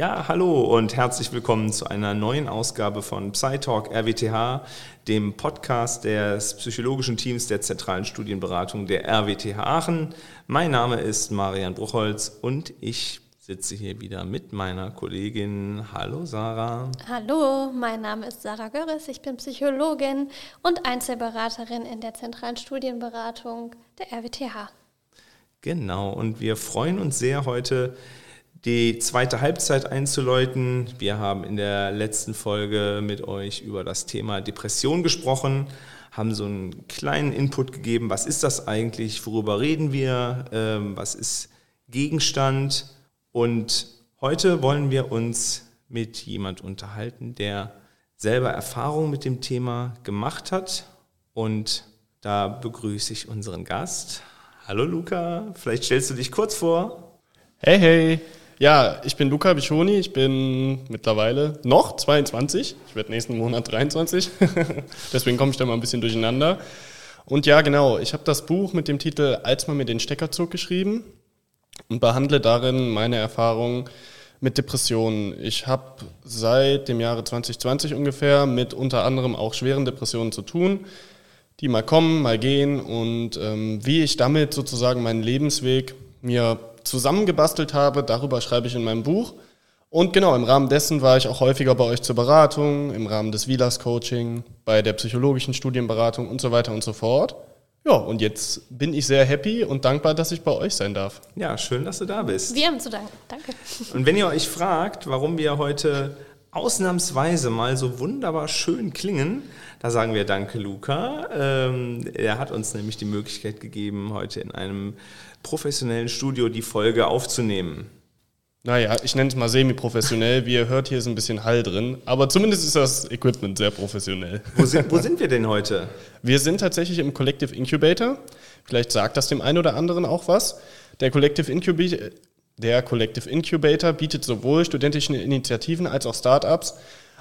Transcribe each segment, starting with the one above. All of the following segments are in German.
Ja, hallo und herzlich willkommen zu einer neuen Ausgabe von PsyTalk RWTH, dem Podcast des psychologischen Teams der zentralen Studienberatung der RWTH Aachen. Mein Name ist Marian Bruchholz und ich sitze hier wieder mit meiner Kollegin. Hallo Sarah. Hallo, mein Name ist Sarah Görres, ich bin Psychologin und Einzelberaterin in der zentralen Studienberatung der RWTH. Genau, und wir freuen uns sehr heute die zweite Halbzeit einzuläuten. Wir haben in der letzten Folge mit euch über das Thema Depression gesprochen, haben so einen kleinen Input gegeben, was ist das eigentlich, worüber reden wir, ähm, was ist Gegenstand. Und heute wollen wir uns mit jemand unterhalten, der selber Erfahrung mit dem Thema gemacht hat. Und da begrüße ich unseren Gast. Hallo Luca, vielleicht stellst du dich kurz vor. Hey, hey. Ja, ich bin Luca Bichoni, ich bin mittlerweile noch 22, ich werde nächsten Monat 23, deswegen komme ich da mal ein bisschen durcheinander. Und ja, genau, ich habe das Buch mit dem Titel Als man mir den Stecker zog geschrieben und behandle darin meine Erfahrungen mit Depressionen. Ich habe seit dem Jahre 2020 ungefähr mit unter anderem auch schweren Depressionen zu tun, die mal kommen, mal gehen und ähm, wie ich damit sozusagen meinen Lebensweg mir zusammengebastelt habe. Darüber schreibe ich in meinem Buch. Und genau, im Rahmen dessen war ich auch häufiger bei euch zur Beratung, im Rahmen des Vilas-Coaching, bei der psychologischen Studienberatung und so weiter und so fort. Ja, und jetzt bin ich sehr happy und dankbar, dass ich bei euch sein darf. Ja, schön, dass du da bist. Wir haben zu danken. Danke. Und wenn ihr euch fragt, warum wir heute ausnahmsweise mal so wunderbar schön klingen, da sagen wir Danke, Luca. Ähm, er hat uns nämlich die Möglichkeit gegeben, heute in einem professionellen Studio die Folge aufzunehmen. Naja, ich nenne es mal semi-professionell. Wie ihr hört, hier ist ein bisschen Hall drin. Aber zumindest ist das Equipment sehr professionell. Wo sind, wo sind wir denn heute? Wir sind tatsächlich im Collective Incubator. Vielleicht sagt das dem einen oder anderen auch was. Der Collective Incubator, der Collective Incubator bietet sowohl studentischen Initiativen als auch Startups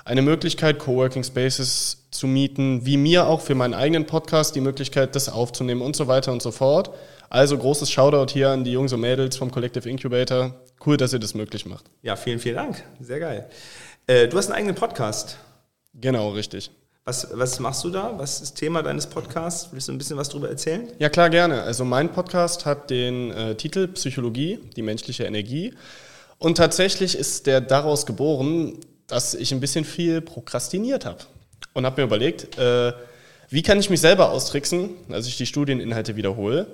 eine Möglichkeit, Coworking Spaces zu mieten, wie mir auch für meinen eigenen Podcast die Möglichkeit, das aufzunehmen und so weiter und so fort. Also großes Shoutout hier an die Jungs und Mädels vom Collective Incubator. Cool, dass ihr das möglich macht. Ja, vielen, vielen Dank. Sehr geil. Äh, du hast einen eigenen Podcast. Genau, richtig. Was, was machst du da? Was ist das Thema deines Podcasts? Willst du ein bisschen was darüber erzählen? Ja, klar, gerne. Also mein Podcast hat den äh, Titel Psychologie, die menschliche Energie. Und tatsächlich ist der daraus geboren, dass ich ein bisschen viel prokrastiniert habe. Und habe mir überlegt, äh, wie kann ich mich selber austricksen, als ich die Studieninhalte wiederhole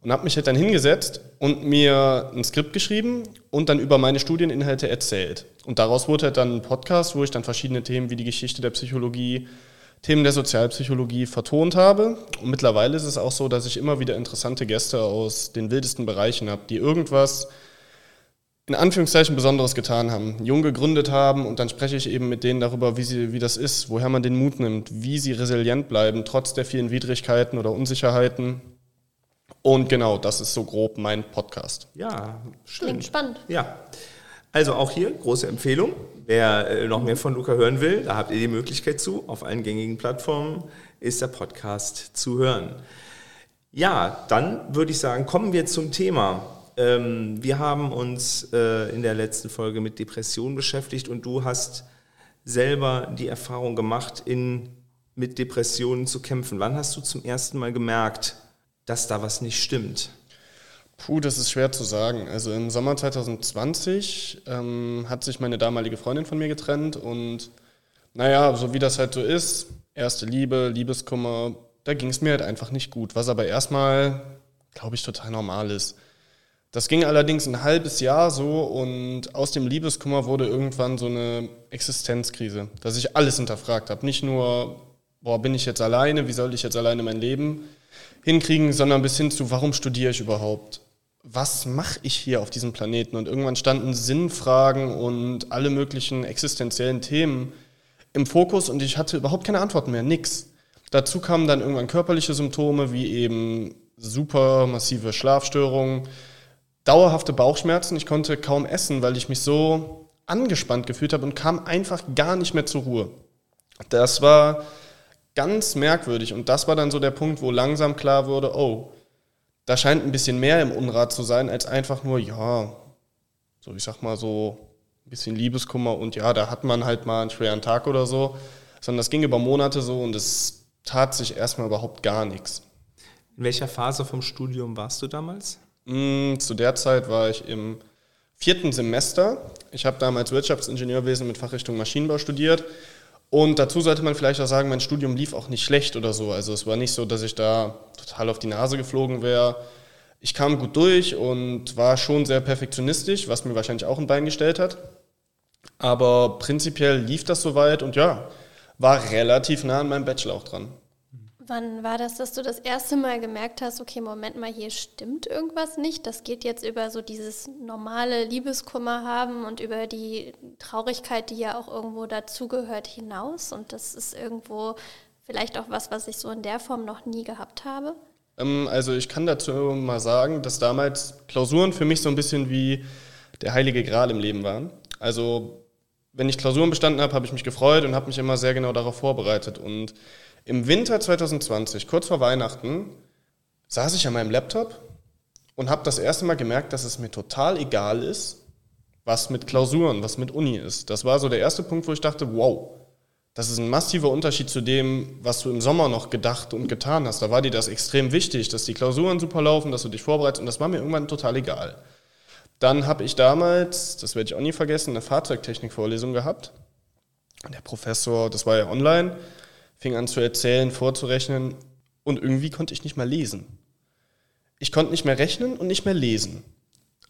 und habe mich halt dann hingesetzt und mir ein Skript geschrieben und dann über meine Studieninhalte erzählt. Und daraus wurde halt dann ein Podcast, wo ich dann verschiedene Themen wie die Geschichte der Psychologie, Themen der Sozialpsychologie vertont habe. Und mittlerweile ist es auch so, dass ich immer wieder interessante Gäste aus den wildesten Bereichen habe, die irgendwas in Anführungszeichen Besonderes getan haben, jung gegründet haben und dann spreche ich eben mit denen darüber, wie, sie, wie das ist, woher man den Mut nimmt, wie sie resilient bleiben, trotz der vielen Widrigkeiten oder Unsicherheiten und genau, das ist so grob mein Podcast. Ja, schön. Klingt spannend. Ja. Also auch hier große Empfehlung. Wer äh, noch mehr von Luca hören will, da habt ihr die Möglichkeit zu. Auf allen gängigen Plattformen ist der Podcast zu hören. Ja, dann würde ich sagen, kommen wir zum Thema. Ähm, wir haben uns äh, in der letzten Folge mit Depressionen beschäftigt und du hast selber die Erfahrung gemacht, in, mit Depressionen zu kämpfen. Wann hast du zum ersten Mal gemerkt, dass da was nicht stimmt? Puh, das ist schwer zu sagen. Also im Sommer 2020 ähm, hat sich meine damalige Freundin von mir getrennt und naja, so wie das halt so ist, erste Liebe, Liebeskummer, da ging es mir halt einfach nicht gut, was aber erstmal, glaube ich, total normal ist. Das ging allerdings ein halbes Jahr so und aus dem Liebeskummer wurde irgendwann so eine Existenzkrise, dass ich alles hinterfragt habe. Nicht nur, boah, bin ich jetzt alleine, wie soll ich jetzt alleine mein Leben hinkriegen, sondern bis hin zu, warum studiere ich überhaupt? Was mache ich hier auf diesem Planeten? Und irgendwann standen Sinnfragen und alle möglichen existenziellen Themen im Fokus und ich hatte überhaupt keine Antworten mehr, nix. Dazu kamen dann irgendwann körperliche Symptome wie eben super massive Schlafstörungen, dauerhafte Bauchschmerzen. Ich konnte kaum essen, weil ich mich so angespannt gefühlt habe und kam einfach gar nicht mehr zur Ruhe. Das war ganz merkwürdig. Und das war dann so der Punkt, wo langsam klar wurde, oh, da scheint ein bisschen mehr im Unrat zu sein, als einfach nur, ja, so ich sag mal so ein bisschen Liebeskummer und ja, da hat man halt mal einen schweren Tag oder so, sondern das ging über Monate so und es tat sich erstmal überhaupt gar nichts. In welcher Phase vom Studium warst du damals? Mm, zu der Zeit war ich im vierten Semester. Ich habe damals Wirtschaftsingenieurwesen mit Fachrichtung Maschinenbau studiert. Und dazu sollte man vielleicht auch sagen, mein Studium lief auch nicht schlecht oder so. Also es war nicht so, dass ich da total auf die Nase geflogen wäre. Ich kam gut durch und war schon sehr perfektionistisch, was mir wahrscheinlich auch ein Bein gestellt hat. Aber prinzipiell lief das soweit und ja, war relativ nah an meinem Bachelor auch dran. Wann war das, dass du das erste Mal gemerkt hast, okay, Moment mal, hier stimmt irgendwas nicht? Das geht jetzt über so dieses normale Liebeskummer haben und über die Traurigkeit, die ja auch irgendwo dazugehört, hinaus. Und das ist irgendwo vielleicht auch was, was ich so in der Form noch nie gehabt habe. Ähm, also ich kann dazu mal sagen, dass damals Klausuren für mich so ein bisschen wie der heilige Gral im Leben waren. Also wenn ich Klausuren bestanden habe, habe ich mich gefreut und habe mich immer sehr genau darauf vorbereitet. Und im Winter 2020, kurz vor Weihnachten, saß ich an meinem Laptop und habe das erste Mal gemerkt, dass es mir total egal ist, was mit Klausuren, was mit Uni ist. Das war so der erste Punkt, wo ich dachte, wow, das ist ein massiver Unterschied zu dem, was du im Sommer noch gedacht und getan hast. Da war dir das extrem wichtig, dass die Klausuren super laufen, dass du dich vorbereitest und das war mir irgendwann total egal. Dann habe ich damals, das werde ich auch nie vergessen, eine Fahrzeugtechnik-Vorlesung gehabt. Der Professor, das war ja online, fing an zu erzählen, vorzurechnen und irgendwie konnte ich nicht mehr lesen. Ich konnte nicht mehr rechnen und nicht mehr lesen.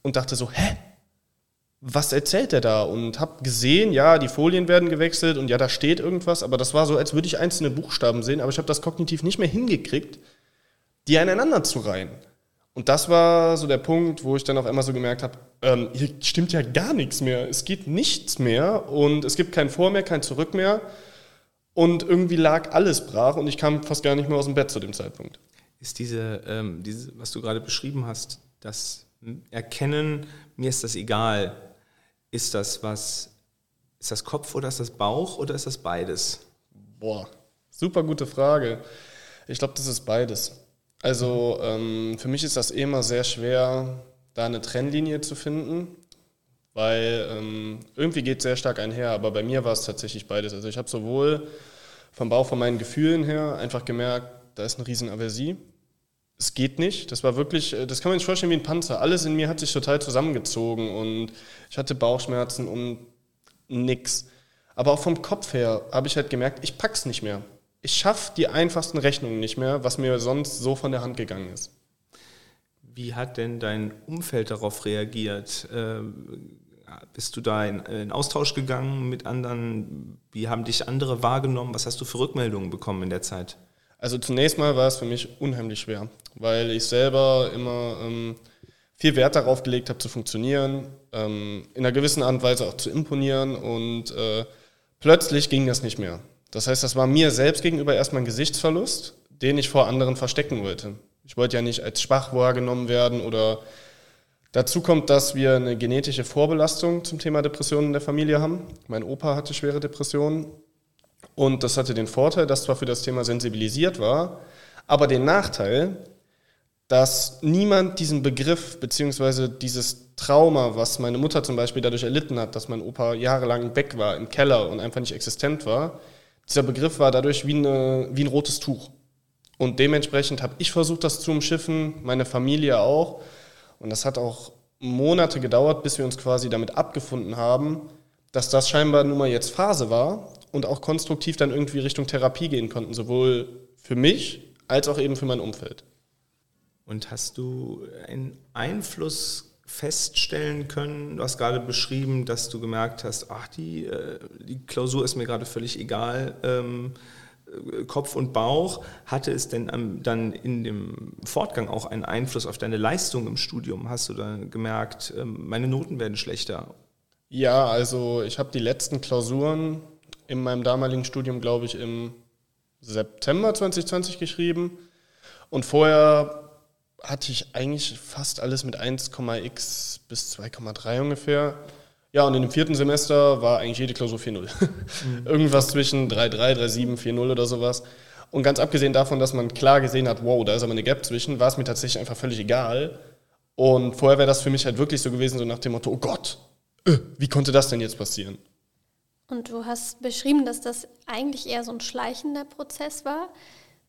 Und dachte so, hä? Was erzählt er da? Und habe gesehen, ja, die Folien werden gewechselt und ja, da steht irgendwas, aber das war so, als würde ich einzelne Buchstaben sehen, aber ich habe das kognitiv nicht mehr hingekriegt, die aneinander zu reihen. Und das war so der Punkt, wo ich dann auf einmal so gemerkt habe, ähm, hier stimmt ja gar nichts mehr. Es geht nichts mehr und es gibt kein Vor mehr, kein Zurück mehr. Und irgendwie lag alles brach und ich kam fast gar nicht mehr aus dem Bett zu dem Zeitpunkt. Ist diese, ähm, diese was du gerade beschrieben hast, das Erkennen, mir ist das egal, ist das was, ist das Kopf oder ist das Bauch oder ist das beides? Boah, super gute Frage. Ich glaube, das ist beides. Also ähm, für mich ist das eh immer sehr schwer, da eine Trennlinie zu finden weil ähm, irgendwie geht es sehr stark einher, aber bei mir war es tatsächlich beides. Also ich habe sowohl vom Bauch, von meinen Gefühlen her einfach gemerkt, da ist eine riesen Aversie. Es geht nicht. Das war wirklich, äh, das kann man sich vorstellen wie ein Panzer. Alles in mir hat sich total zusammengezogen und ich hatte Bauchschmerzen und nix. Aber auch vom Kopf her habe ich halt gemerkt, ich pack's nicht mehr. Ich schaffe die einfachsten Rechnungen nicht mehr, was mir sonst so von der Hand gegangen ist. Wie hat denn dein Umfeld darauf reagiert? Ähm bist du da in, in, Austausch gegangen mit anderen? Wie haben dich andere wahrgenommen? Was hast du für Rückmeldungen bekommen in der Zeit? Also zunächst mal war es für mich unheimlich schwer, weil ich selber immer ähm, viel Wert darauf gelegt habe, zu funktionieren, ähm, in einer gewissen Art und Weise auch zu imponieren und äh, plötzlich ging das nicht mehr. Das heißt, das war mir selbst gegenüber erstmal ein Gesichtsverlust, den ich vor anderen verstecken wollte. Ich wollte ja nicht als schwach wahrgenommen werden oder Dazu kommt, dass wir eine genetische Vorbelastung zum Thema Depressionen in der Familie haben. Mein Opa hatte schwere Depressionen und das hatte den Vorteil, dass zwar für das Thema sensibilisiert war, aber den Nachteil, dass niemand diesen Begriff bzw. dieses Trauma, was meine Mutter zum Beispiel dadurch erlitten hat, dass mein Opa jahrelang weg war, im Keller und einfach nicht existent war, dieser Begriff war dadurch wie, eine, wie ein rotes Tuch. Und dementsprechend habe ich versucht, das zu umschiffen, meine Familie auch. Und das hat auch Monate gedauert, bis wir uns quasi damit abgefunden haben, dass das scheinbar nun mal jetzt Phase war und auch konstruktiv dann irgendwie Richtung Therapie gehen konnten, sowohl für mich als auch eben für mein Umfeld. Und hast du einen Einfluss feststellen können? Du hast gerade beschrieben, dass du gemerkt hast, ach, die, äh, die Klausur ist mir gerade völlig egal. Ähm, Kopf und Bauch, hatte es denn dann in dem Fortgang auch einen Einfluss auf deine Leistung im Studium? Hast du da gemerkt, ähm, meine Noten werden schlechter? Ja, also ich habe die letzten Klausuren in meinem damaligen Studium, glaube ich, im September 2020 geschrieben. Und vorher hatte ich eigentlich fast alles mit 1,x bis 2,3 ungefähr. Ja, und in dem vierten Semester war eigentlich jede Klausur 4-0. Mhm. Irgendwas zwischen 3-3, 3-7, 4-0 oder sowas. Und ganz abgesehen davon, dass man klar gesehen hat, wow, da ist aber eine Gap zwischen, war es mir tatsächlich einfach völlig egal. Und vorher wäre das für mich halt wirklich so gewesen, so nach dem Motto, oh Gott, äh, wie konnte das denn jetzt passieren? Und du hast beschrieben, dass das eigentlich eher so ein schleichender Prozess war.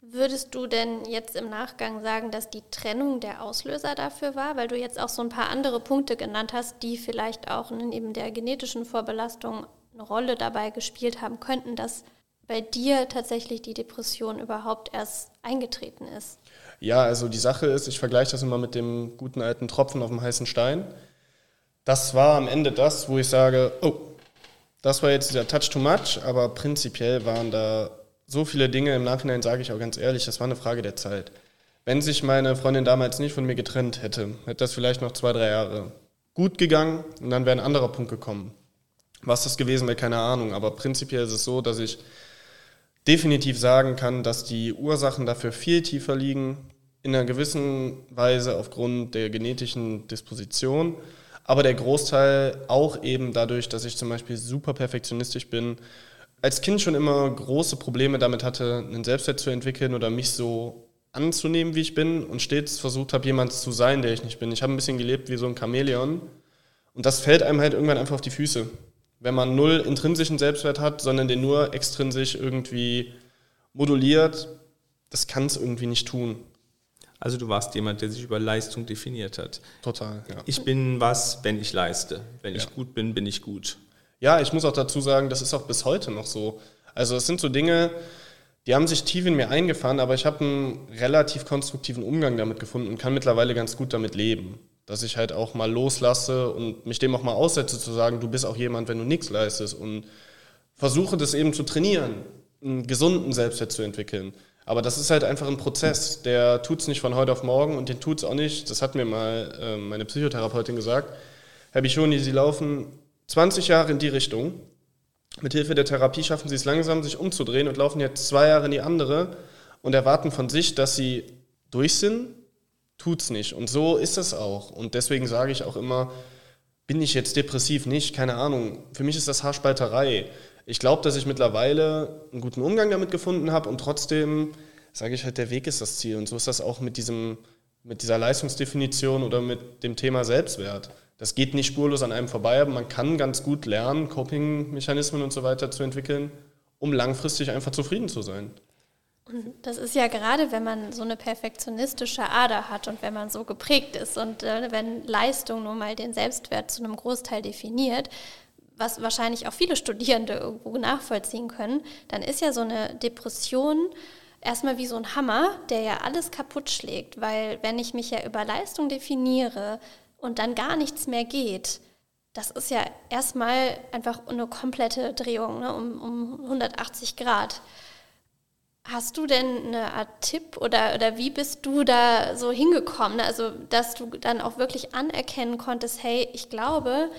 Würdest du denn jetzt im Nachgang sagen, dass die Trennung der Auslöser dafür war, weil du jetzt auch so ein paar andere Punkte genannt hast, die vielleicht auch neben der genetischen Vorbelastung eine Rolle dabei gespielt haben könnten, dass bei dir tatsächlich die Depression überhaupt erst eingetreten ist? Ja, also die Sache ist, ich vergleiche das immer mit dem guten alten Tropfen auf dem heißen Stein. Das war am Ende das, wo ich sage, oh, das war jetzt dieser Touch too much, aber prinzipiell waren da so viele Dinge, im Nachhinein sage ich auch ganz ehrlich, das war eine Frage der Zeit. Wenn sich meine Freundin damals nicht von mir getrennt hätte, hätte das vielleicht noch zwei, drei Jahre gut gegangen und dann wäre ein anderer Punkt gekommen. Was das gewesen wäre, keine Ahnung, aber prinzipiell ist es so, dass ich definitiv sagen kann, dass die Ursachen dafür viel tiefer liegen, in einer gewissen Weise aufgrund der genetischen Disposition, aber der Großteil auch eben dadurch, dass ich zum Beispiel super perfektionistisch bin, als Kind schon immer große Probleme damit hatte, einen Selbstwert zu entwickeln oder mich so anzunehmen, wie ich bin und stets versucht habe, jemand zu sein, der ich nicht bin. Ich habe ein bisschen gelebt wie so ein Chamäleon und das fällt einem halt irgendwann einfach auf die Füße wenn man null intrinsischen Selbstwert hat, sondern den nur extrinsisch irgendwie moduliert, das kann es irgendwie nicht tun. Also du warst jemand, der sich über Leistung definiert hat. Total, ja. Ich bin was, wenn ich leiste. Wenn ja. ich gut bin, bin ich gut. Ja, ich muss auch dazu sagen, das ist auch bis heute noch so. Also es sind so Dinge, die haben sich tief in mir eingefahren, aber ich habe einen relativ konstruktiven Umgang damit gefunden und kann mittlerweile ganz gut damit leben dass ich halt auch mal loslasse und mich dem auch mal aussetze, zu sagen, du bist auch jemand, wenn du nichts leistest und versuche das eben zu trainieren, einen gesunden Selbstwert zu entwickeln. Aber das ist halt einfach ein Prozess, der tut es nicht von heute auf morgen und den tut es auch nicht, das hat mir mal äh, meine Psychotherapeutin gesagt, Herr Bichoni, Sie laufen 20 Jahre in die Richtung, mit Hilfe der Therapie schaffen Sie es langsam, sich umzudrehen und laufen jetzt zwei Jahre in die andere und erwarten von sich, dass Sie durch sind tut's nicht. Und so ist es auch. Und deswegen sage ich auch immer, bin ich jetzt depressiv nicht? Keine Ahnung. Für mich ist das Haarspalterei. Ich glaube, dass ich mittlerweile einen guten Umgang damit gefunden habe und trotzdem sage ich halt, der Weg ist das Ziel. Und so ist das auch mit, diesem, mit dieser Leistungsdefinition oder mit dem Thema Selbstwert. Das geht nicht spurlos an einem vorbei, aber man kann ganz gut lernen, Coping-Mechanismen und so weiter zu entwickeln, um langfristig einfach zufrieden zu sein. Das ist ja gerade, wenn man so eine perfektionistische Ader hat und wenn man so geprägt ist und äh, wenn Leistung nun mal den Selbstwert zu einem Großteil definiert, was wahrscheinlich auch viele Studierende irgendwo nachvollziehen können, dann ist ja so eine Depression erstmal wie so ein Hammer, der ja alles kaputt schlägt, weil wenn ich mich ja über Leistung definiere und dann gar nichts mehr geht, das ist ja erstmal einfach eine komplette Drehung ne, um, um 180 Grad. Hast du denn eine Art Tipp oder, oder wie bist du da so hingekommen? Also, dass du dann auch wirklich anerkennen konntest, hey, ich glaube,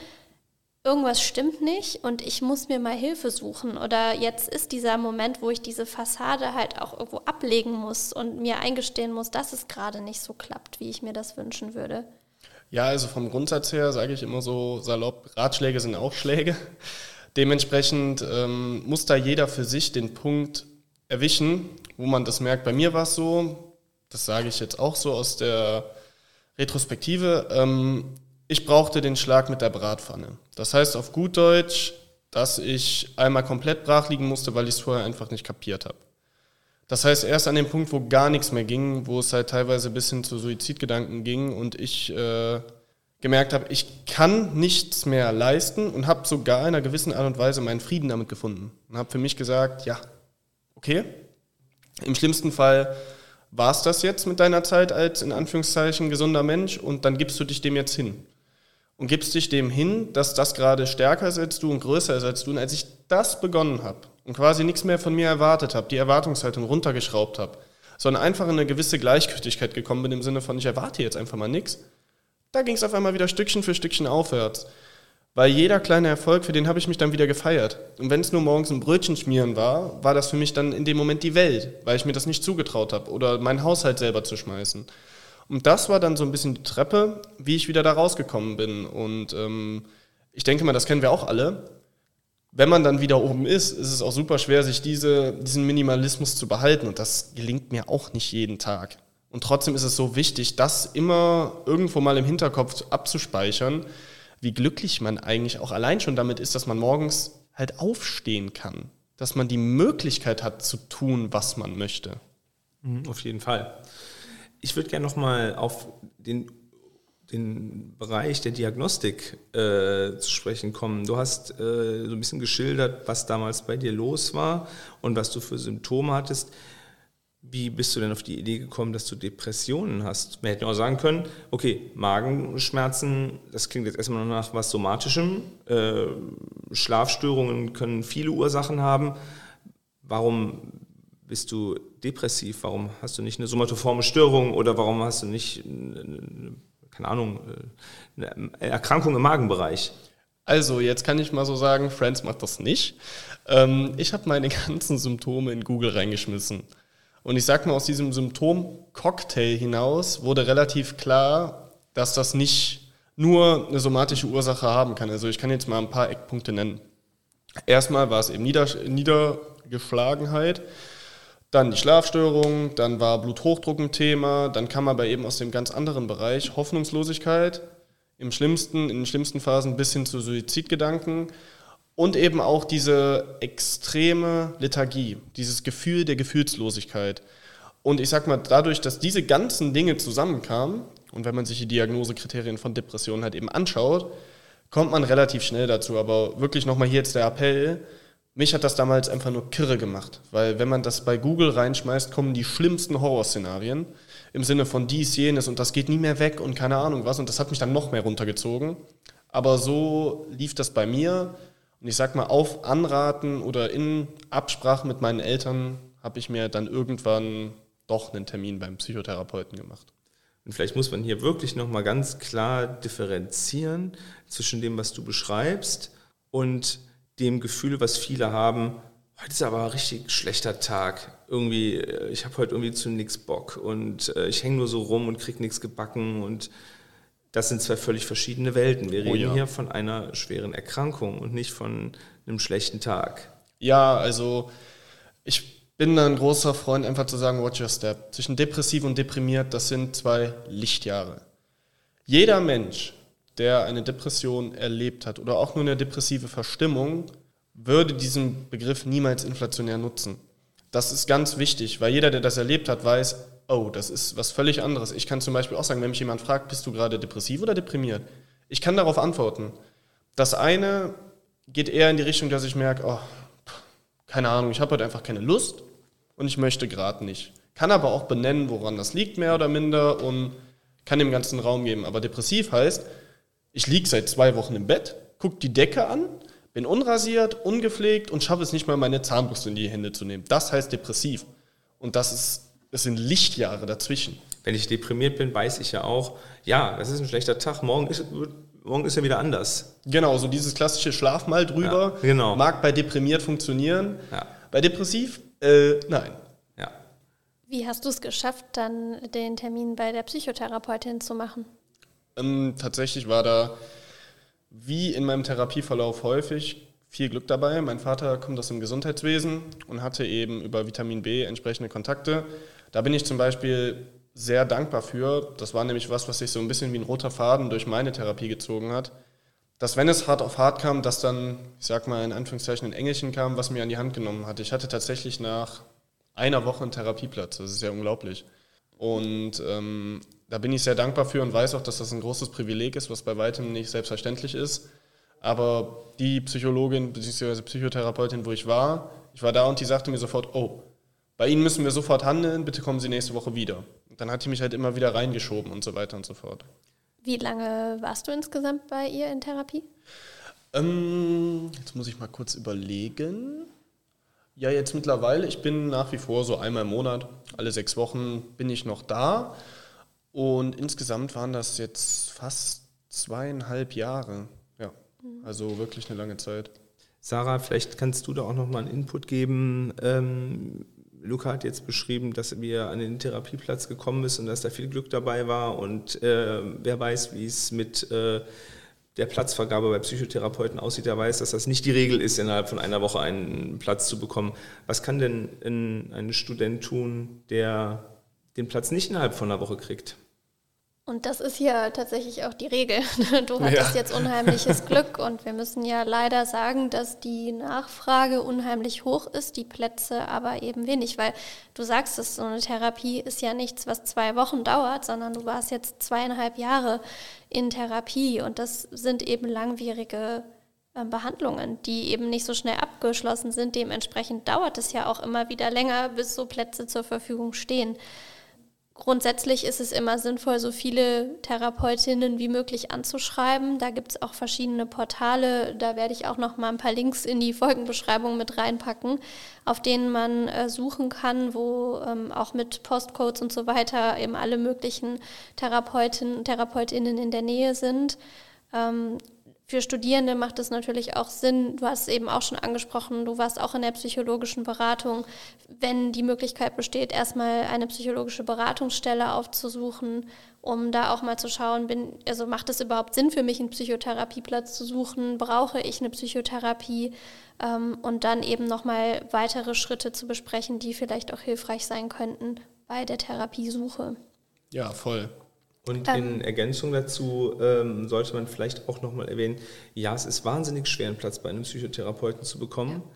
irgendwas stimmt nicht und ich muss mir mal Hilfe suchen. Oder jetzt ist dieser Moment, wo ich diese Fassade halt auch irgendwo ablegen muss und mir eingestehen muss, dass es gerade nicht so klappt, wie ich mir das wünschen würde. Ja, also vom Grundsatz her sage ich immer so salopp, Ratschläge sind auch Schläge. Dementsprechend ähm, muss da jeder für sich den Punkt erwischen, wo man das merkt. Bei mir war es so, das sage ich jetzt auch so aus der Retrospektive, ähm, ich brauchte den Schlag mit der Bratpfanne. Das heißt auf gut Deutsch, dass ich einmal komplett brach liegen musste, weil ich es vorher einfach nicht kapiert habe. Das heißt, erst an dem Punkt, wo gar nichts mehr ging, wo es halt teilweise bis hin zu Suizidgedanken ging und ich äh, gemerkt habe, ich kann nichts mehr leisten und habe sogar in einer gewissen Art und Weise meinen Frieden damit gefunden. Und habe für mich gesagt, ja, okay, im schlimmsten Fall war es das jetzt mit deiner Zeit als in Anführungszeichen gesunder Mensch und dann gibst du dich dem jetzt hin. Und gibst dich dem hin, dass das gerade stärker ist als du und größer ist als du. Und als ich das begonnen habe und quasi nichts mehr von mir erwartet habe, die Erwartungshaltung runtergeschraubt habe, sondern einfach in eine gewisse Gleichgültigkeit gekommen bin im Sinne von, ich erwarte jetzt einfach mal nichts, da ging es auf einmal wieder Stückchen für Stückchen aufwärts. Weil jeder kleine Erfolg, für den habe ich mich dann wieder gefeiert. Und wenn es nur morgens ein Brötchen schmieren war, war das für mich dann in dem Moment die Welt, weil ich mir das nicht zugetraut habe oder meinen Haushalt selber zu schmeißen. Und das war dann so ein bisschen die Treppe, wie ich wieder da rausgekommen bin. Und ähm, ich denke mal, das kennen wir auch alle. Wenn man dann wieder oben ist, ist es auch super schwer, sich diese, diesen Minimalismus zu behalten. Und das gelingt mir auch nicht jeden Tag. Und trotzdem ist es so wichtig, das immer irgendwo mal im Hinterkopf abzuspeichern, wie glücklich man eigentlich auch allein schon damit ist, dass man morgens halt aufstehen kann. Dass man die Möglichkeit hat zu tun, was man möchte. Mhm, auf jeden Fall. Ich würde gerne nochmal auf den, den Bereich der Diagnostik äh, zu sprechen kommen. Du hast äh, so ein bisschen geschildert, was damals bei dir los war und was du für Symptome hattest. Wie bist du denn auf die Idee gekommen, dass du Depressionen hast? Wir hätten auch sagen können, okay, Magenschmerzen, das klingt jetzt erstmal nach was Somatischem. Äh, Schlafstörungen können viele Ursachen haben. Warum bist du depressiv? Warum hast du nicht eine somatoforme Störung oder warum hast du nicht, keine Ahnung, eine Erkrankung im Magenbereich? Also, jetzt kann ich mal so sagen, Friends macht das nicht. Ähm, ich habe meine ganzen Symptome in Google reingeschmissen. Und ich sag mal, aus diesem Symptom-Cocktail hinaus wurde relativ klar, dass das nicht nur eine somatische Ursache haben kann. Also ich kann jetzt mal ein paar Eckpunkte nennen. Erstmal war es eben Nieder Niedergeschlagenheit, dann die Schlafstörung, dann war Bluthochdruck ein Thema, dann kam aber eben aus dem ganz anderen Bereich Hoffnungslosigkeit, im schlimmsten, in den schlimmsten Phasen bis hin zu Suizidgedanken und eben auch diese extreme Lethargie, dieses Gefühl der Gefühlslosigkeit. Und ich sag mal, dadurch, dass diese ganzen Dinge zusammenkamen, und wenn man sich die Diagnosekriterien von Depressionen halt eben anschaut, kommt man relativ schnell dazu. Aber wirklich nochmal hier jetzt der Appell, mich hat das damals einfach nur kirre gemacht, weil wenn man das bei Google reinschmeißt, kommen die schlimmsten Horrorszenarien im Sinne von dies, jenes und das geht nie mehr weg und keine Ahnung was und das hat mich dann noch mehr runtergezogen. Aber so lief das bei mir und ich sag mal, auf Anraten oder in Absprache mit meinen Eltern habe ich mir dann irgendwann doch einen Termin beim Psychotherapeuten gemacht. Und vielleicht muss man hier wirklich nochmal ganz klar differenzieren zwischen dem, was du beschreibst und dem Gefühl, was viele haben, heute ist aber ein richtig schlechter Tag. Irgendwie, äh, ich habe heute irgendwie zu nichts Bock und äh, ich hänge nur so rum und krieg nichts gebacken und das sind zwei völlig verschiedene Welten. Wir oh reden oh ja. hier von einer schweren Erkrankung und nicht von einem schlechten Tag. Ja, also ich bin ein großer Freund, einfach zu sagen, watch your step. Zwischen depressiv und deprimiert, das sind zwei Lichtjahre. Jeder Mensch, der eine Depression erlebt hat oder auch nur eine depressive Verstimmung, würde diesen Begriff niemals inflationär nutzen. Das ist ganz wichtig, weil jeder, der das erlebt hat, weiß, oh, das ist was völlig anderes. Ich kann zum Beispiel auch sagen, wenn mich jemand fragt, bist du gerade depressiv oder deprimiert? Ich kann darauf antworten. Das eine geht eher in die Richtung, dass ich merke, oh, keine Ahnung, ich habe heute einfach keine Lust und ich möchte gerade nicht. Kann aber auch benennen, woran das liegt, mehr oder minder, und kann dem ganzen Raum geben. Aber depressiv heißt, ich liege seit zwei Wochen im Bett, gucke die Decke an, bin unrasiert, ungepflegt und schaffe es nicht mal, meine Zahnbürste in die Hände zu nehmen. Das heißt depressiv. Und das ist es sind Lichtjahre dazwischen. Wenn ich deprimiert bin, weiß ich ja auch, ja, das ist ein schlechter Tag, morgen ist, morgen ist ja wieder anders. Genau, so dieses klassische Schlaf mal drüber ja, genau. mag bei deprimiert funktionieren. Ja. Bei depressiv, äh, nein. Ja. Wie hast du es geschafft, dann den Termin bei der Psychotherapeutin zu machen? Ähm, tatsächlich war da, wie in meinem Therapieverlauf häufig, viel Glück dabei. Mein Vater kommt aus dem Gesundheitswesen und hatte eben über Vitamin B entsprechende Kontakte. Da bin ich zum Beispiel sehr dankbar für. Das war nämlich was, was sich so ein bisschen wie ein roter Faden durch meine Therapie gezogen hat. Dass wenn es hart auf hart kam, dass dann, ich sag mal in Anführungszeichen, ein Engelchen kam, was mir an die Hand genommen hat. Ich hatte tatsächlich nach einer Woche einen Therapieplatz. Das ist ja unglaublich. Und ähm, da bin ich sehr dankbar für und weiß auch, dass das ein großes Privileg ist, was bei weitem nicht selbstverständlich ist. Aber die Psychologin bzw. Psychotherapeutin, wo ich war, ich war da und die sagte mir sofort, oh, bei Ihnen müssen wir sofort handeln, bitte kommen Sie nächste Woche wieder. Und dann hat die mich halt immer wieder reingeschoben und so weiter und so fort. Wie lange warst du insgesamt bei ihr in Therapie? Ähm, jetzt muss ich mal kurz überlegen. Ja, jetzt mittlerweile, ich bin nach wie vor so einmal im Monat, alle sechs Wochen bin ich noch da. Und insgesamt waren das jetzt fast zweieinhalb Jahre. Ja, also wirklich eine lange Zeit. Sarah, vielleicht kannst du da auch nochmal einen Input geben. Ähm, Luca hat jetzt beschrieben, dass wir an den Therapieplatz gekommen ist und dass da viel Glück dabei war. Und äh, wer weiß, wie es mit äh, der Platzvergabe bei Psychotherapeuten aussieht, der weiß, dass das nicht die Regel ist, innerhalb von einer Woche einen Platz zu bekommen. Was kann denn ein, ein Student tun, der den Platz nicht innerhalb von einer Woche kriegt? Und das ist ja tatsächlich auch die Regel. Du hattest ja. jetzt unheimliches Glück und wir müssen ja leider sagen, dass die Nachfrage unheimlich hoch ist, die Plätze aber eben wenig, weil du sagst es, so eine Therapie ist ja nichts, was zwei Wochen dauert, sondern du warst jetzt zweieinhalb Jahre in Therapie und das sind eben langwierige ähm, Behandlungen, die eben nicht so schnell abgeschlossen sind. Dementsprechend dauert es ja auch immer wieder länger, bis so Plätze zur Verfügung stehen. Grundsätzlich ist es immer sinnvoll, so viele Therapeutinnen wie möglich anzuschreiben. Da gibt es auch verschiedene Portale. Da werde ich auch noch mal ein paar Links in die Folgenbeschreibung mit reinpacken, auf denen man äh, suchen kann, wo ähm, auch mit Postcodes und so weiter eben alle möglichen Therapeutinnen, Therapeutinnen in der Nähe sind. Ähm, für Studierende macht es natürlich auch Sinn, du hast es eben auch schon angesprochen, du warst auch in der psychologischen Beratung, wenn die Möglichkeit besteht, erstmal eine psychologische Beratungsstelle aufzusuchen, um da auch mal zu schauen, bin, also macht es überhaupt Sinn für mich, einen Psychotherapieplatz zu suchen, brauche ich eine Psychotherapie ähm, und dann eben nochmal weitere Schritte zu besprechen, die vielleicht auch hilfreich sein könnten bei der Therapiesuche. Ja, voll. Und ähm, in Ergänzung dazu ähm, sollte man vielleicht auch nochmal erwähnen, ja, es ist wahnsinnig schwer, einen Platz bei einem Psychotherapeuten zu bekommen. Ja.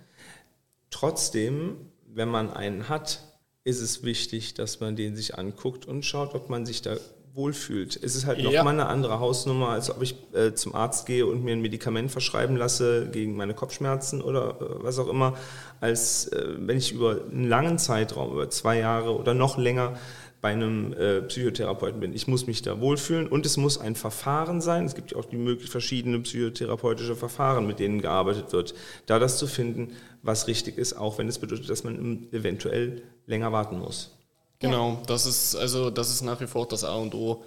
Trotzdem, wenn man einen hat, ist es wichtig, dass man den sich anguckt und schaut, ob man sich da wohlfühlt. Es ist halt ja. nochmal eine andere Hausnummer, als ob ich äh, zum Arzt gehe und mir ein Medikament verschreiben lasse gegen meine Kopfschmerzen oder äh, was auch immer, als äh, wenn ich über einen langen Zeitraum, über zwei Jahre oder noch länger, bei einem äh, Psychotherapeuten bin. Ich muss mich da wohlfühlen und es muss ein Verfahren sein. Es gibt ja auch die möglich verschiedene psychotherapeutische Verfahren, mit denen gearbeitet wird. Da das zu finden, was richtig ist, auch wenn es bedeutet, dass man eventuell länger warten muss. Genau, das ist also das ist nach wie vor das A und O.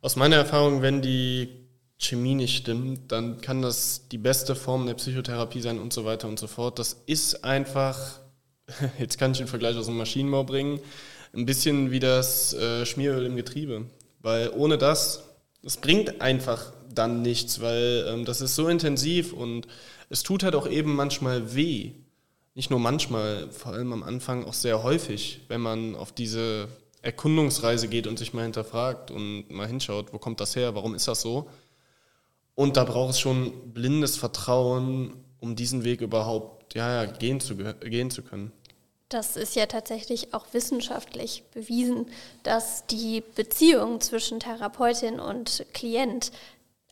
Aus meiner Erfahrung, wenn die Chemie nicht stimmt, dann kann das die beste Form der Psychotherapie sein und so weiter und so fort. Das ist einfach, jetzt kann ich den Vergleich aus dem Maschinenbau bringen ein bisschen wie das äh, Schmieröl im Getriebe. Weil ohne das, das bringt einfach dann nichts, weil ähm, das ist so intensiv und es tut halt auch eben manchmal weh. Nicht nur manchmal, vor allem am Anfang auch sehr häufig, wenn man auf diese Erkundungsreise geht und sich mal hinterfragt und mal hinschaut, wo kommt das her, warum ist das so? Und da braucht es schon blindes Vertrauen, um diesen Weg überhaupt ja, ja, gehen, zu, gehen zu können. Das ist ja tatsächlich auch wissenschaftlich bewiesen, dass die Beziehung zwischen Therapeutin und Klient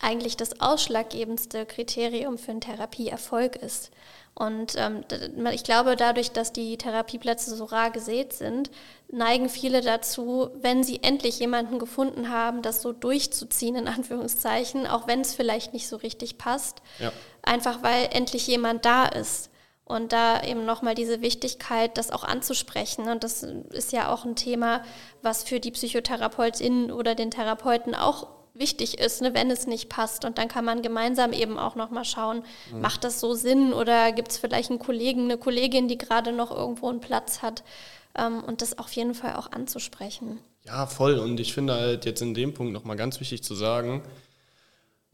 eigentlich das ausschlaggebendste Kriterium für einen Therapieerfolg ist. Und ähm, ich glaube, dadurch, dass die Therapieplätze so rar gesät sind, neigen viele dazu, wenn sie endlich jemanden gefunden haben, das so durchzuziehen, in Anführungszeichen, auch wenn es vielleicht nicht so richtig passt, ja. einfach weil endlich jemand da ist. Und da eben nochmal diese Wichtigkeit, das auch anzusprechen. Und das ist ja auch ein Thema, was für die Psychotherapeutin oder den Therapeuten auch wichtig ist, ne, wenn es nicht passt. Und dann kann man gemeinsam eben auch nochmal schauen, mhm. macht das so Sinn oder gibt es vielleicht einen Kollegen, eine Kollegin, die gerade noch irgendwo einen Platz hat. Ähm, und das auf jeden Fall auch anzusprechen. Ja, voll. Und ich finde halt jetzt in dem Punkt nochmal ganz wichtig zu sagen,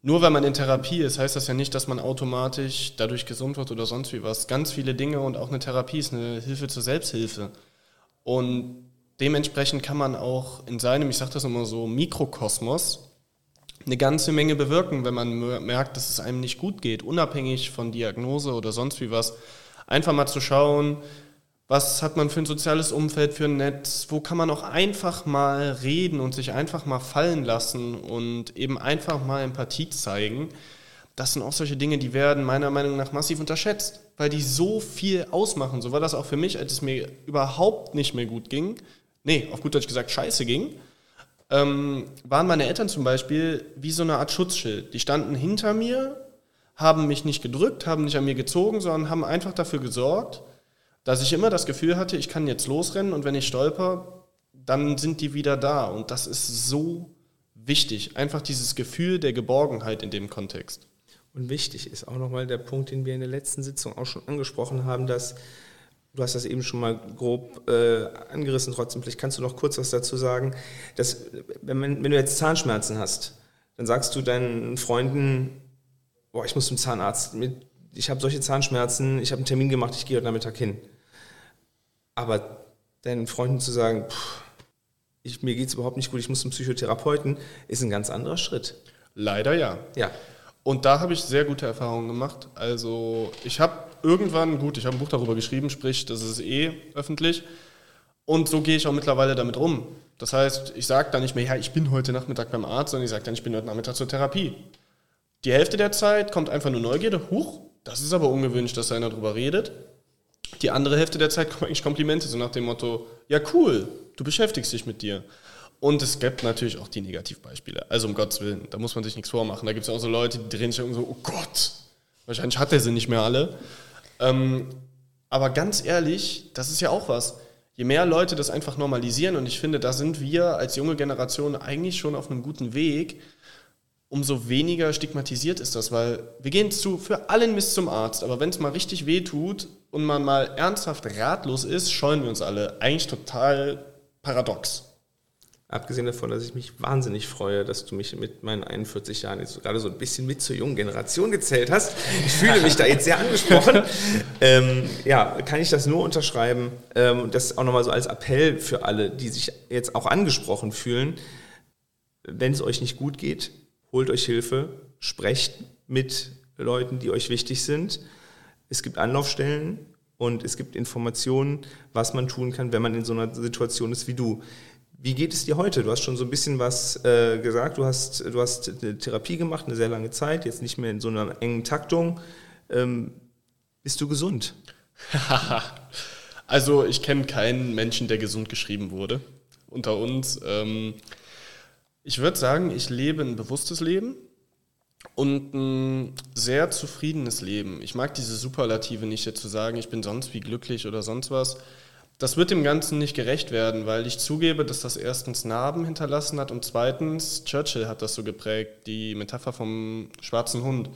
nur weil man in Therapie ist, heißt das ja nicht, dass man automatisch dadurch gesund wird oder sonst wie was. Ganz viele Dinge und auch eine Therapie ist eine Hilfe zur Selbsthilfe. Und dementsprechend kann man auch in seinem, ich sage das immer so, Mikrokosmos eine ganze Menge bewirken, wenn man merkt, dass es einem nicht gut geht, unabhängig von Diagnose oder sonst wie was. Einfach mal zu schauen, was hat man für ein soziales Umfeld, für ein Netz, wo kann man auch einfach mal reden und sich einfach mal fallen lassen und eben einfach mal Empathie zeigen. Das sind auch solche Dinge, die werden meiner Meinung nach massiv unterschätzt, weil die so viel ausmachen. So war das auch für mich, als es mir überhaupt nicht mehr gut ging. Nee, auf gut Deutsch gesagt, scheiße ging. Ähm, waren meine Eltern zum Beispiel wie so eine Art Schutzschild. Die standen hinter mir, haben mich nicht gedrückt, haben nicht an mir gezogen, sondern haben einfach dafür gesorgt, dass ich immer das Gefühl hatte, ich kann jetzt losrennen und wenn ich stolper, dann sind die wieder da. Und das ist so wichtig. Einfach dieses Gefühl der Geborgenheit in dem Kontext. Und wichtig ist auch nochmal der Punkt, den wir in der letzten Sitzung auch schon angesprochen haben, dass du hast das eben schon mal grob äh, angerissen, trotzdem, vielleicht kannst du noch kurz was dazu sagen, dass wenn, wenn du jetzt Zahnschmerzen hast, dann sagst du deinen Freunden, boah, ich muss zum Zahnarzt, ich habe solche Zahnschmerzen, ich habe einen Termin gemacht, ich gehe heute Nachmittag hin. Aber deinen Freunden zu sagen, pff, ich, mir geht es überhaupt nicht gut, ich muss zum Psychotherapeuten, ist ein ganz anderer Schritt. Leider ja. Ja. Und da habe ich sehr gute Erfahrungen gemacht. Also ich habe irgendwann, gut, ich habe ein Buch darüber geschrieben, sprich, das ist eh öffentlich. Und so gehe ich auch mittlerweile damit um. Das heißt, ich sage dann nicht mehr, ja, ich bin heute Nachmittag beim Arzt, sondern ich sage dann, ich bin heute Nachmittag zur Therapie. Die Hälfte der Zeit kommt einfach nur Neugierde. Huch, das ist aber ungewöhnlich, dass einer darüber redet. Die andere Hälfte der Zeit kommen eigentlich Komplimente, so nach dem Motto, ja cool, du beschäftigst dich mit dir. Und es gibt natürlich auch die Negativbeispiele. Also um Gottes Willen, da muss man sich nichts vormachen. Da gibt es auch so Leute, die drehen sich irgendwie so, oh Gott, wahrscheinlich hat er sie nicht mehr alle. Ähm, aber ganz ehrlich, das ist ja auch was. Je mehr Leute das einfach normalisieren, und ich finde, da sind wir als junge Generation eigentlich schon auf einem guten Weg, umso weniger stigmatisiert ist das, weil wir gehen zu, für allen Mist zum Arzt, aber wenn es mal richtig weh tut und man mal ernsthaft ratlos ist, scheuen wir uns alle. Eigentlich total paradox. Abgesehen davon, dass ich mich wahnsinnig freue, dass du mich mit meinen 41 Jahren jetzt gerade so ein bisschen mit zur jungen Generation gezählt hast. Ich fühle mich da jetzt sehr angesprochen. Ähm, ja, kann ich das nur unterschreiben. Ähm, das auch nochmal so als Appell für alle, die sich jetzt auch angesprochen fühlen. Wenn es euch nicht gut geht, holt euch Hilfe, sprecht mit Leuten, die euch wichtig sind. Es gibt Anlaufstellen und es gibt Informationen, was man tun kann, wenn man in so einer Situation ist wie du. Wie geht es dir heute? Du hast schon so ein bisschen was äh, gesagt. Du hast, du hast eine Therapie gemacht, eine sehr lange Zeit, jetzt nicht mehr in so einer engen Taktung. Ähm, bist du gesund? also ich kenne keinen Menschen, der gesund geschrieben wurde unter uns. Ähm, ich würde sagen, ich lebe ein bewusstes Leben und ein sehr zufriedenes Leben. Ich mag diese Superlative nicht, jetzt zu sagen, ich bin sonst wie glücklich oder sonst was das wird dem Ganzen nicht gerecht werden, weil ich zugebe, dass das erstens Narben hinterlassen hat und zweitens, Churchill hat das so geprägt, die Metapher vom schwarzen Hund.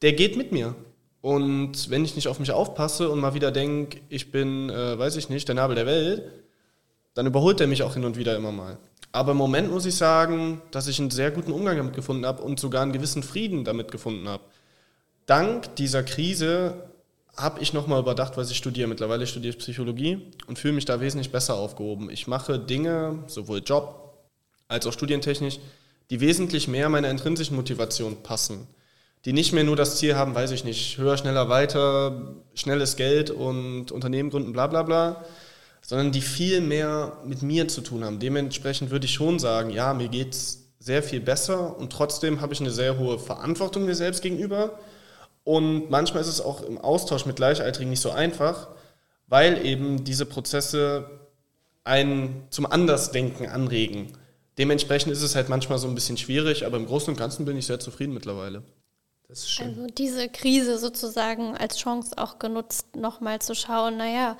Der geht mit mir. Und wenn ich nicht auf mich aufpasse und mal wieder denke, ich bin, äh, weiß ich nicht, der Nabel der Welt, dann überholt er mich auch hin und wieder immer mal. Aber im Moment muss ich sagen, dass ich einen sehr guten Umgang damit gefunden habe und sogar einen gewissen Frieden damit gefunden habe. Dank dieser Krise habe ich nochmal überdacht, was ich studiere. Mittlerweile studiere ich Psychologie und fühle mich da wesentlich besser aufgehoben. Ich mache Dinge, sowohl Job als auch studientechnisch, die wesentlich mehr meiner intrinsischen Motivation passen. Die nicht mehr nur das Ziel haben, weiß ich nicht, höher, schneller, weiter, schnelles Geld und Unternehmen gründen, bla bla bla, sondern die viel mehr mit mir zu tun haben. Dementsprechend würde ich schon sagen, ja, mir geht es sehr viel besser und trotzdem habe ich eine sehr hohe Verantwortung mir selbst gegenüber und manchmal ist es auch im Austausch mit Gleichaltrigen nicht so einfach, weil eben diese Prozesse einen zum Andersdenken anregen. Dementsprechend ist es halt manchmal so ein bisschen schwierig, aber im Großen und Ganzen bin ich sehr zufrieden mittlerweile. Das ist schön. Also diese Krise sozusagen als Chance auch genutzt, nochmal zu schauen, naja,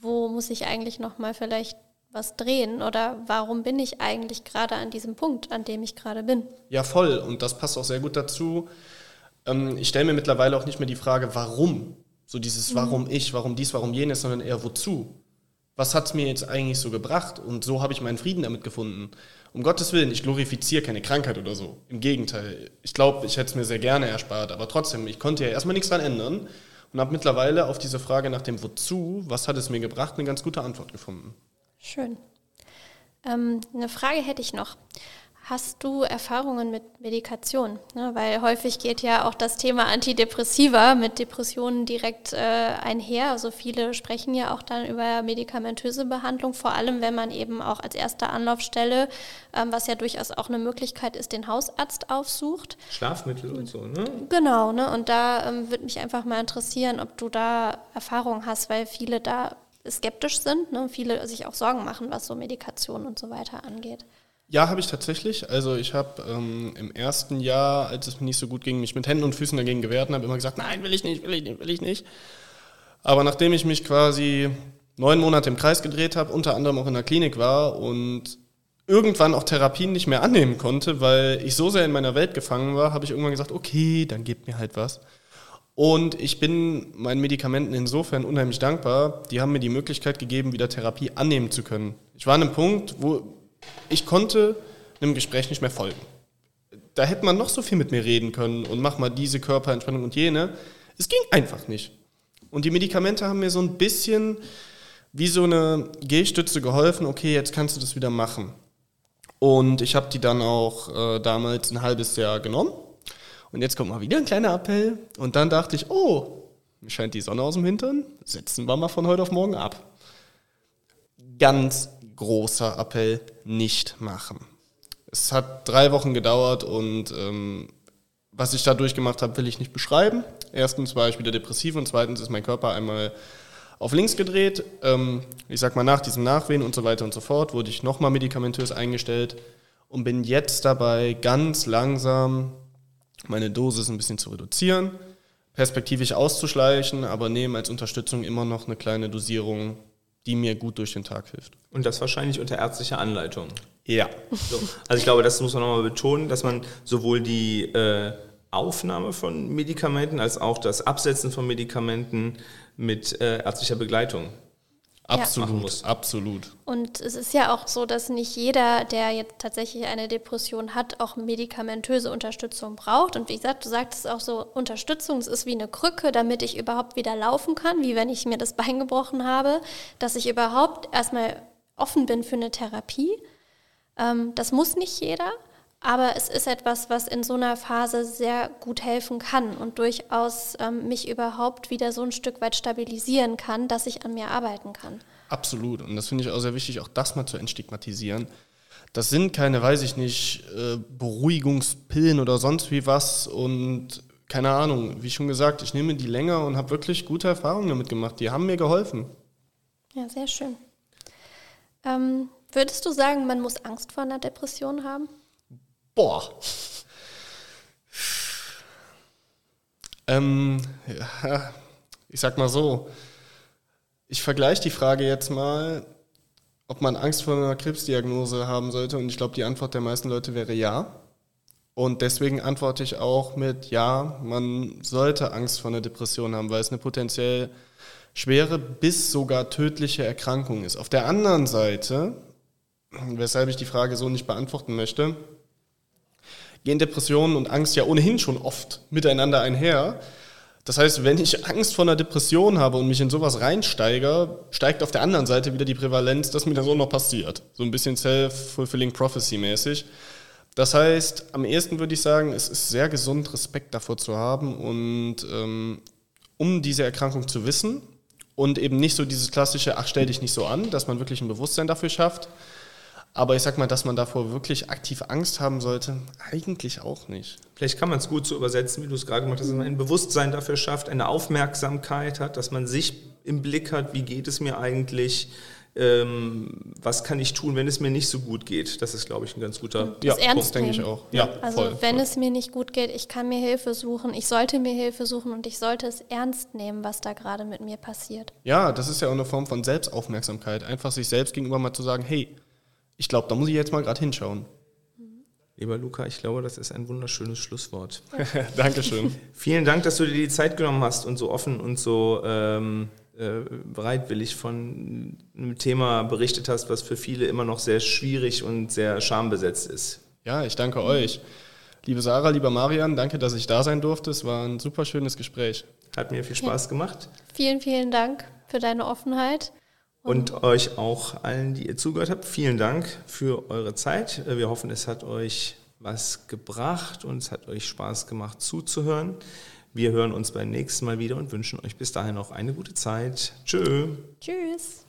wo muss ich eigentlich nochmal vielleicht was drehen oder warum bin ich eigentlich gerade an diesem Punkt, an dem ich gerade bin? Ja, voll. Und das passt auch sehr gut dazu, ähm, ich stelle mir mittlerweile auch nicht mehr die Frage, warum. So dieses Warum mhm. ich, warum dies, warum jenes, sondern eher wozu. Was hat es mir jetzt eigentlich so gebracht? Und so habe ich meinen Frieden damit gefunden. Um Gottes Willen, ich glorifiziere keine Krankheit oder so. Im Gegenteil, ich glaube, ich hätte es mir sehr gerne erspart, aber trotzdem, ich konnte ja erstmal nichts dran ändern und habe mittlerweile auf diese Frage nach dem Wozu, was hat es mir gebracht, eine ganz gute Antwort gefunden. Schön. Ähm, eine Frage hätte ich noch. Hast du Erfahrungen mit Medikation? Ne, weil häufig geht ja auch das Thema Antidepressiva mit Depressionen direkt äh, einher. Also viele sprechen ja auch dann über medikamentöse Behandlung, vor allem wenn man eben auch als erste Anlaufstelle, ähm, was ja durchaus auch eine Möglichkeit ist, den Hausarzt aufsucht. Schlafmittel und so, ne? Genau, ne? Und da ähm, würde mich einfach mal interessieren, ob du da Erfahrungen hast, weil viele da skeptisch sind, ne? viele sich auch Sorgen machen, was so Medikation und so weiter angeht. Ja, habe ich tatsächlich. Also ich habe ähm, im ersten Jahr, als es mir nicht so gut ging, mich mit Händen und Füßen dagegen gewehrt und habe immer gesagt, nein, will ich nicht, will ich nicht, will ich nicht. Aber nachdem ich mich quasi neun Monate im Kreis gedreht habe, unter anderem auch in der Klinik war und irgendwann auch Therapien nicht mehr annehmen konnte, weil ich so sehr in meiner Welt gefangen war, habe ich irgendwann gesagt, okay, dann gebt mir halt was. Und ich bin meinen Medikamenten insofern unheimlich dankbar. Die haben mir die Möglichkeit gegeben, wieder Therapie annehmen zu können. Ich war an einem Punkt, wo ich konnte einem Gespräch nicht mehr folgen. Da hätte man noch so viel mit mir reden können und mach mal diese Körperentspannung und jene. Es ging einfach nicht. Und die Medikamente haben mir so ein bisschen wie so eine Gehstütze geholfen, okay, jetzt kannst du das wieder machen. Und ich habe die dann auch äh, damals ein halbes Jahr genommen. Und jetzt kommt mal wieder ein kleiner Appell. Und dann dachte ich, oh, mir scheint die Sonne aus dem Hintern, setzen wir mal von heute auf morgen ab. Ganz großer Appell, nicht machen. Es hat drei Wochen gedauert und ähm, was ich da durchgemacht habe, will ich nicht beschreiben. Erstens war ich wieder depressiv und zweitens ist mein Körper einmal auf links gedreht. Ähm, ich sag mal, nach diesem Nachwehen und so weiter und so fort wurde ich nochmal medikamentös eingestellt und bin jetzt dabei, ganz langsam meine Dosis ein bisschen zu reduzieren, perspektivisch auszuschleichen, aber nehme als Unterstützung immer noch eine kleine Dosierung, die mir gut durch den Tag hilft. Und das wahrscheinlich unter ärztlicher Anleitung. Ja. So. Also ich glaube, das muss man nochmal betonen, dass man sowohl die äh, Aufnahme von Medikamenten als auch das Absetzen von Medikamenten mit äh, ärztlicher Begleitung Absolut, absolut. Und es ist ja auch so, dass nicht jeder, der jetzt tatsächlich eine Depression hat, auch medikamentöse Unterstützung braucht. Und wie gesagt, du sagtest auch so, Unterstützung, es ist wie eine Krücke, damit ich überhaupt wieder laufen kann, wie wenn ich mir das Bein gebrochen habe, dass ich überhaupt erstmal offen bin für eine Therapie. Ähm, das muss nicht jeder. Aber es ist etwas, was in so einer Phase sehr gut helfen kann und durchaus ähm, mich überhaupt wieder so ein Stück weit stabilisieren kann, dass ich an mir arbeiten kann. Absolut. Und das finde ich auch sehr wichtig, auch das mal zu entstigmatisieren. Das sind keine, weiß ich nicht, äh, Beruhigungspillen oder sonst wie was. Und keine Ahnung, wie schon gesagt, ich nehme die länger und habe wirklich gute Erfahrungen damit gemacht. Die haben mir geholfen. Ja, sehr schön. Ähm, würdest du sagen, man muss Angst vor einer Depression haben? Boah. Ähm, ja, ich sag mal so, ich vergleiche die Frage jetzt mal, ob man Angst vor einer Krebsdiagnose haben sollte. Und ich glaube, die Antwort der meisten Leute wäre ja. Und deswegen antworte ich auch mit ja, man sollte Angst vor einer Depression haben, weil es eine potenziell schwere bis sogar tödliche Erkrankung ist. Auf der anderen Seite, weshalb ich die Frage so nicht beantworten möchte, gehen Depressionen und Angst ja ohnehin schon oft miteinander einher. Das heißt, wenn ich Angst vor einer Depression habe und mich in sowas reinsteige, steigt auf der anderen Seite wieder die Prävalenz, dass mir das auch noch passiert. So ein bisschen self-fulfilling prophecy mäßig. Das heißt, am ehesten würde ich sagen, es ist sehr gesund, Respekt davor zu haben und ähm, um diese Erkrankung zu wissen und eben nicht so dieses klassische, ach stell dich nicht so an, dass man wirklich ein Bewusstsein dafür schafft, aber ich sag mal, dass man davor wirklich aktiv Angst haben sollte, eigentlich auch nicht. Vielleicht kann man es gut so übersetzen, wie du es gerade gemacht hast, dass man ein Bewusstsein dafür schafft, eine Aufmerksamkeit hat, dass man sich im Blick hat, wie geht es mir eigentlich, ähm, was kann ich tun, wenn es mir nicht so gut geht. Das ist, glaube ich, ein ganz guter das ja, Punkt, denke ich auch. Ja, also voll, wenn voll. es mir nicht gut geht, ich kann mir Hilfe suchen, ich sollte mir Hilfe suchen und ich sollte es ernst nehmen, was da gerade mit mir passiert. Ja, das ist ja auch eine Form von Selbstaufmerksamkeit. Einfach sich selbst gegenüber mal zu sagen, hey, ich glaube, da muss ich jetzt mal gerade hinschauen. Lieber Luca, ich glaube, das ist ein wunderschönes Schlusswort. Dankeschön. Vielen Dank, dass du dir die Zeit genommen hast und so offen und so ähm, äh, bereitwillig von einem Thema berichtet hast, was für viele immer noch sehr schwierig und sehr schambesetzt ist. Ja, ich danke euch. Liebe Sarah, lieber Marian, danke, dass ich da sein durfte. Es war ein super schönes Gespräch. Hat mir viel Spaß ja. gemacht. Vielen, vielen Dank für deine Offenheit. Und euch auch allen, die ihr zugehört habt, vielen Dank für eure Zeit. Wir hoffen, es hat euch was gebracht und es hat euch Spaß gemacht zuzuhören. Wir hören uns beim nächsten Mal wieder und wünschen euch bis dahin noch eine gute Zeit. Tschö. Tschüss.